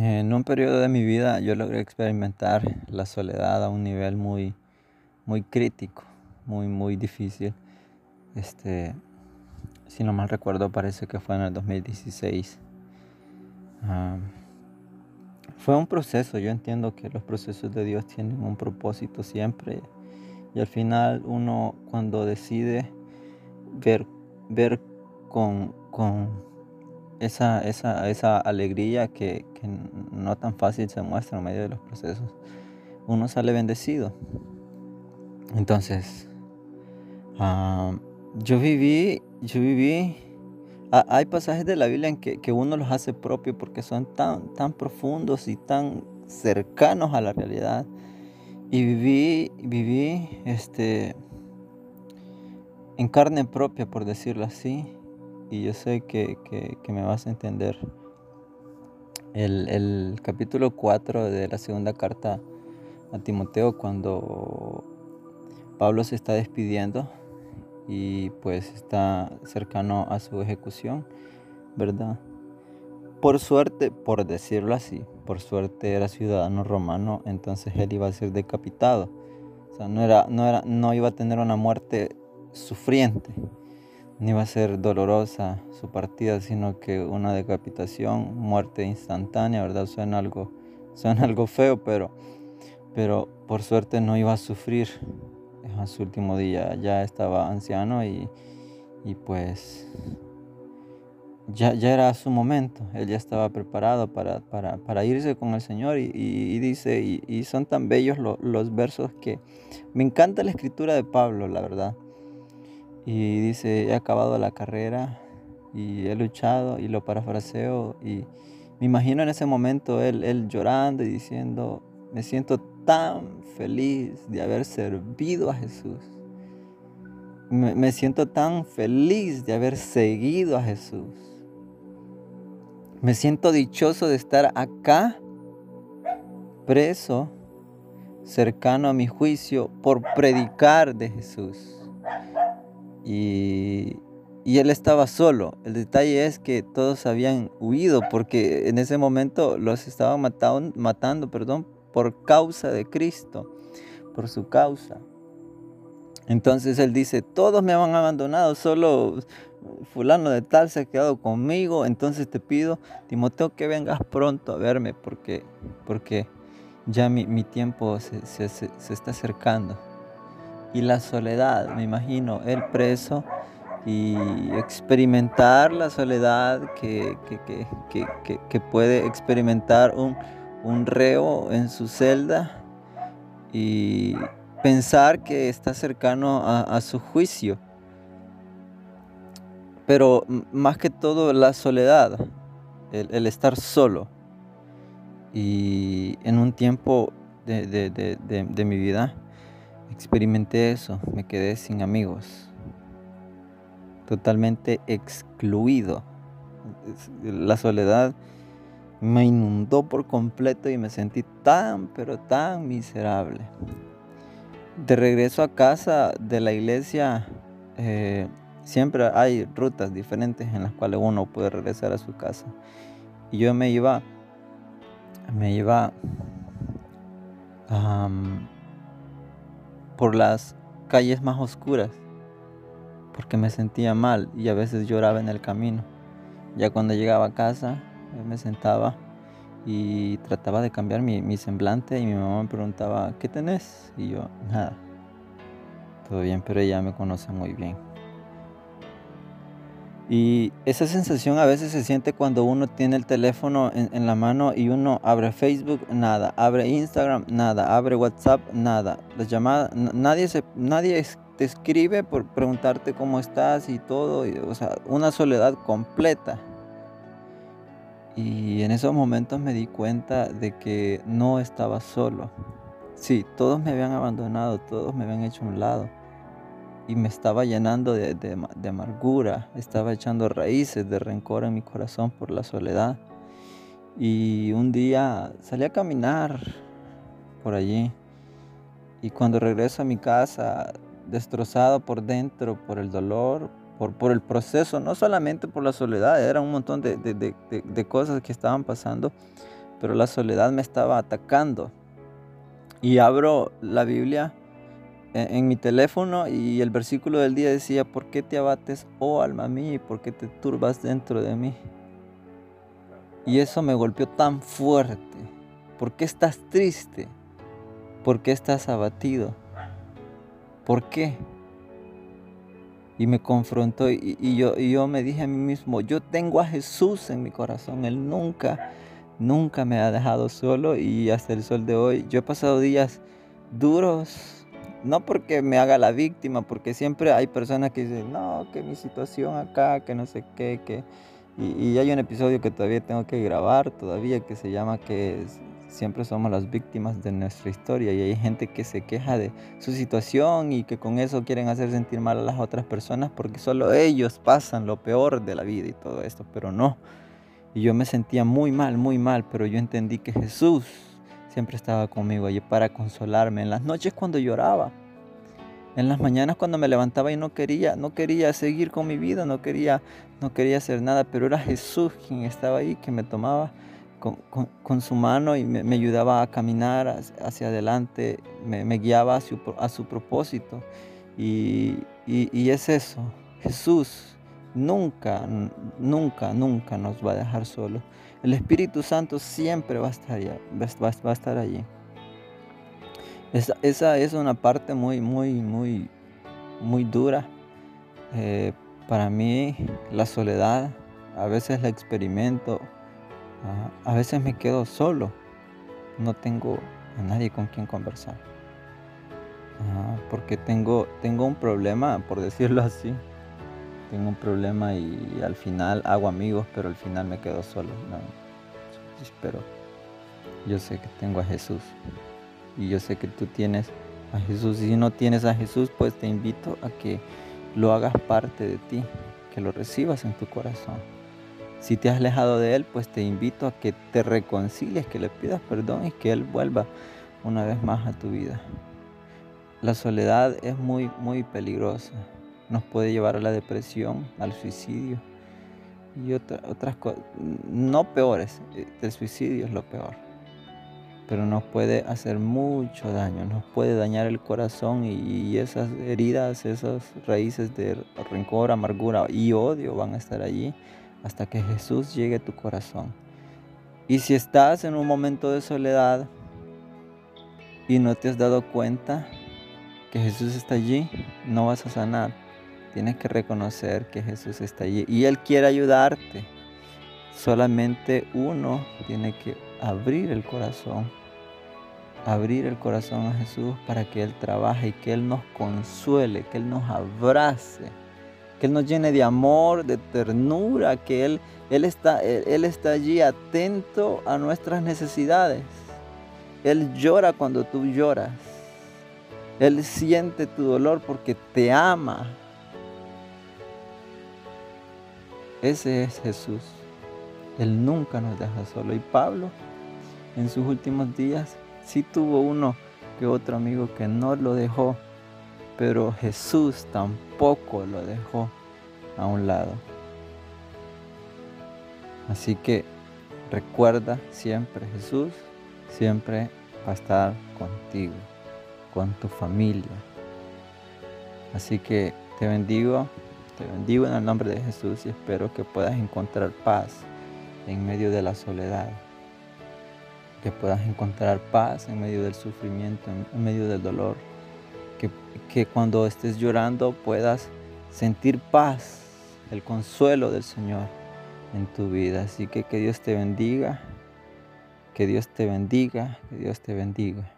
En un periodo de mi vida yo logré experimentar la soledad a un nivel muy, muy crítico, muy, muy difícil. Este, si no mal recuerdo, parece que fue en el 2016. Ah, fue un proceso, yo entiendo que los procesos de Dios tienen un propósito siempre. Y al final uno cuando decide ver, ver con esa, esa, esa alegría que, que, no tan fácil se muestra en medio de los procesos, uno sale bendecido. Entonces, ah, yo viví, yo viví, ah, hay pasajes de la Biblia en que, que, uno los hace propio porque son tan, tan profundos y tan cercanos a la realidad. Y viví, viví, este, en carne propia, por decirlo así, y yo sé que, me vas a entender. El, capítulo 4 de la segunda carta a Timoteo, cuando Pablo se está despidiendo y pues está cercano a su ejecución, ¿verdad? Por suerte, por decirlo así, por suerte era ciudadano romano, entonces él iba a ser decapitado. O sea, no, era, no, era, no iba a tener una muerte sufriente, ni va a ser dolorosa su partida, sino que una decapitación, muerte instantánea, ¿verdad? Suena algo, suena algo feo, pero, pero por suerte no iba a sufrir en su último día. Ya estaba anciano y, y pues ya, ya, era su momento. Él ya estaba preparado para, para, para irse con el Señor y, y, dice, y, son tan bellos los versos que me encanta la escritura de Pablo, la verdad y dice, he acabado la carrera y he luchado y lo parafraseo y me imagino en ese momento él, llorando y diciendo, me siento tan feliz de haber servido a Jesús. Me, me siento tan feliz de haber seguido a Jesús. Me siento dichoso de estar acá, preso, cercano a mi juicio, por predicar de Jesús. Y, él estaba solo. El detalle es que todos habían huido porque en ese momento los estaban matando, perdón, por causa de Cristo, por su causa. Entonces él dice, todos me han abandonado, solo fulano de tal se ha quedado conmigo, entonces te pido, Timoteo, que vengas pronto a verme porque, porque ya mi, tiempo se está acercando y la soledad, me imagino, el preso y experimentar la soledad que, que, puede experimentar un, un, reo en su celda y pensar que está cercano a, su juicio. Pero más que todo la soledad, el, el estar solo. Y en un tiempo de, de, de, de mi vida, Experimenté eso, me quedé sin amigos, totalmente excluido. La soledad me inundó por completo y me sentí tan, pero tan miserable. De regreso a casa de la iglesia, eh, siempre hay rutas diferentes en las cuales uno puede regresar a su casa. Y yo me iba, me iba a por las calles más oscuras, porque me sentía mal y a veces lloraba en el camino. Ya cuando llegaba a casa, me sentaba y trataba de cambiar mi, semblante y mi mamá me preguntaba, ¿qué tenés? Y yo, nada, todo bien, pero ella me conoce muy bien. Y esa sensación a veces se siente cuando uno tiene el teléfono en, la mano y uno abre Facebook, nada, abre Instagram, nada, abre WhatsApp, nada. Las llamadas, nadie, se, nadie te escribe por preguntarte cómo estás y todo, o sea, una soledad completa. Y en esos momentos me di cuenta de que no estaba solo. Sí, todos me habían abandonado, todos me habían hecho a un lado y me estaba llenando de, amargura, estaba echando raíces de rencor en mi corazón por la soledad. Y un día salí a caminar por allí y cuando regreso a mi casa, destrozado por dentro por el dolor, por, por el proceso, no solamente por la soledad, era un montón de, de cosas que estaban pasando, pero la soledad me estaba atacando. Y abro la Biblia en, mi teléfono y el versículo del día decía, ¿por qué te abates, oh alma mía, y por qué te turbas dentro de mí? Y eso me golpeó tan fuerte. ¿Por qué estás triste? ¿Por qué estás abatido? ¿Por qué? Y me confrontó y, yo, y yo me dije a mí mismo, yo tengo a Jesús en mi corazón. Él nunca, nunca me ha dejado solo y hasta el sol de hoy yo he pasado días duros, no porque me haga la víctima, porque siempre hay personas que dicen, no, que mi situación acá, que no sé qué, que... Y, y hay un episodio que todavía tengo que grabar, todavía, que se llama que siempre somos las víctimas de nuestra historia y hay gente que se queja de su situación y que con eso quieren hacer sentir mal a las otras personas porque solo ellos pasan lo peor de la vida y todo esto, pero no. Y yo me sentía muy mal, muy mal, pero yo entendí que Jesús siempre estaba conmigo allí para consolarme. En las noches cuando lloraba, en las mañanas cuando me levantaba y no quería, no quería seguir con mi vida, no quería, no quería hacer nada, pero era Jesús quien estaba ahí, que me tomaba con, su mano y me, ayudaba a caminar hacia adelante, me, guiaba a su, a su propósito. Y, y, es eso, Jesús nunca, nunca, nunca nos va a dejar solos. El Espíritu Santo siempre va a estar, allá, va, va a estar allí. Esa, esa, es una parte muy, muy, muy, muy dura. Eh, para mí la soledad a veces la experimento a veces me quedo solo, no tengo a nadie con quien conversar. porque tengo, tengo un problema, por decirlo así. Tengo un problema y al final hago amigos, pero al final me quedo solo. pero yo sé que tengo a Jesús. Y yo sé que tú tienes a Jesús. Y si no tienes a Jesús, pues te invito a que lo hagas parte de ti, que lo recibas en tu corazón. Si te has alejado de Él, pues te invito a que te reconcilies, que le pidas perdón y que Él vuelva una vez más a tu vida. La soledad es muy, muy peligrosa. Nos puede llevar a la depresión, al suicidio y otras cosas, no peores. El suicidio es lo peor. Pero nos puede hacer mucho daño, nos puede dañar el corazón y esas heridas, esas raíces de rencor, amargura y odio van a estar allí hasta que Jesús llegue a tu corazón. Y si estás en un momento de soledad y no te has dado cuenta que Jesús está allí, no vas a sanar. Tienes que reconocer que Jesús está allí y Él quiere ayudarte. Solamente uno tiene que abrir el corazón, abrir el corazón a Jesús para que Él trabaje y que Él nos consuele, que Él nos abrace que Él nos llene de amor, de ternura, que Él, Él, está, Él está allí atento a nuestras necesidades. Él llora cuando tú lloras. Él siente tu dolor porque te ama. Ese es Jesús. Él nunca nos deja solo. Y Pablo, en sus últimos días, sí tuvo uno que otro amigo que no lo dejó pero Jesús tampoco lo dejó a un lado. Así que recuerda siempre Jesús, siempre va a estar contigo, con tu familia. Así que te bendigo, te bendigo en el nombre de Jesús y espero que puedas encontrar paz en medio de la soledad, que puedas encontrar paz en medio del sufrimiento, en medio del dolor que, cuando estés llorando puedas sentir paz, el consuelo del Señor en tu vida. Así que que Dios te bendiga, que Dios te bendiga, que Dios te bendiga.